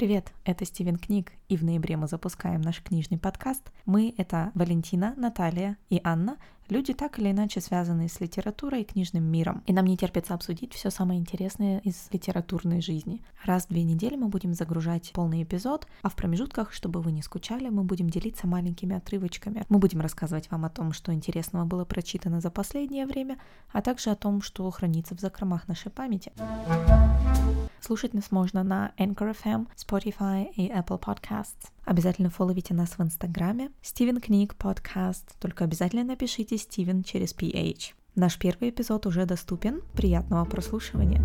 привет! Это Стивен Книг, и в ноябре мы запускаем наш книжный подкаст. Мы — это Валентина, Наталья и Анна, люди так или иначе связанные с литературой и книжным миром. И нам не терпится обсудить все самое интересное из литературной жизни. Раз в две недели мы будем загружать полный эпизод, а в промежутках, чтобы вы не скучали, мы будем делиться маленькими отрывочками. Мы будем рассказывать вам о том, что интересного было прочитано за последнее время, а также о том, что хранится в закромах нашей памяти. Слушать нас можно на Anchor FM, Spotify и Apple Podcasts. Обязательно фолловите нас в Инстаграме. Стивен Книг подкаст. Только обязательно напишите Стивен через PH. Наш первый эпизод уже доступен. Приятного прослушивания.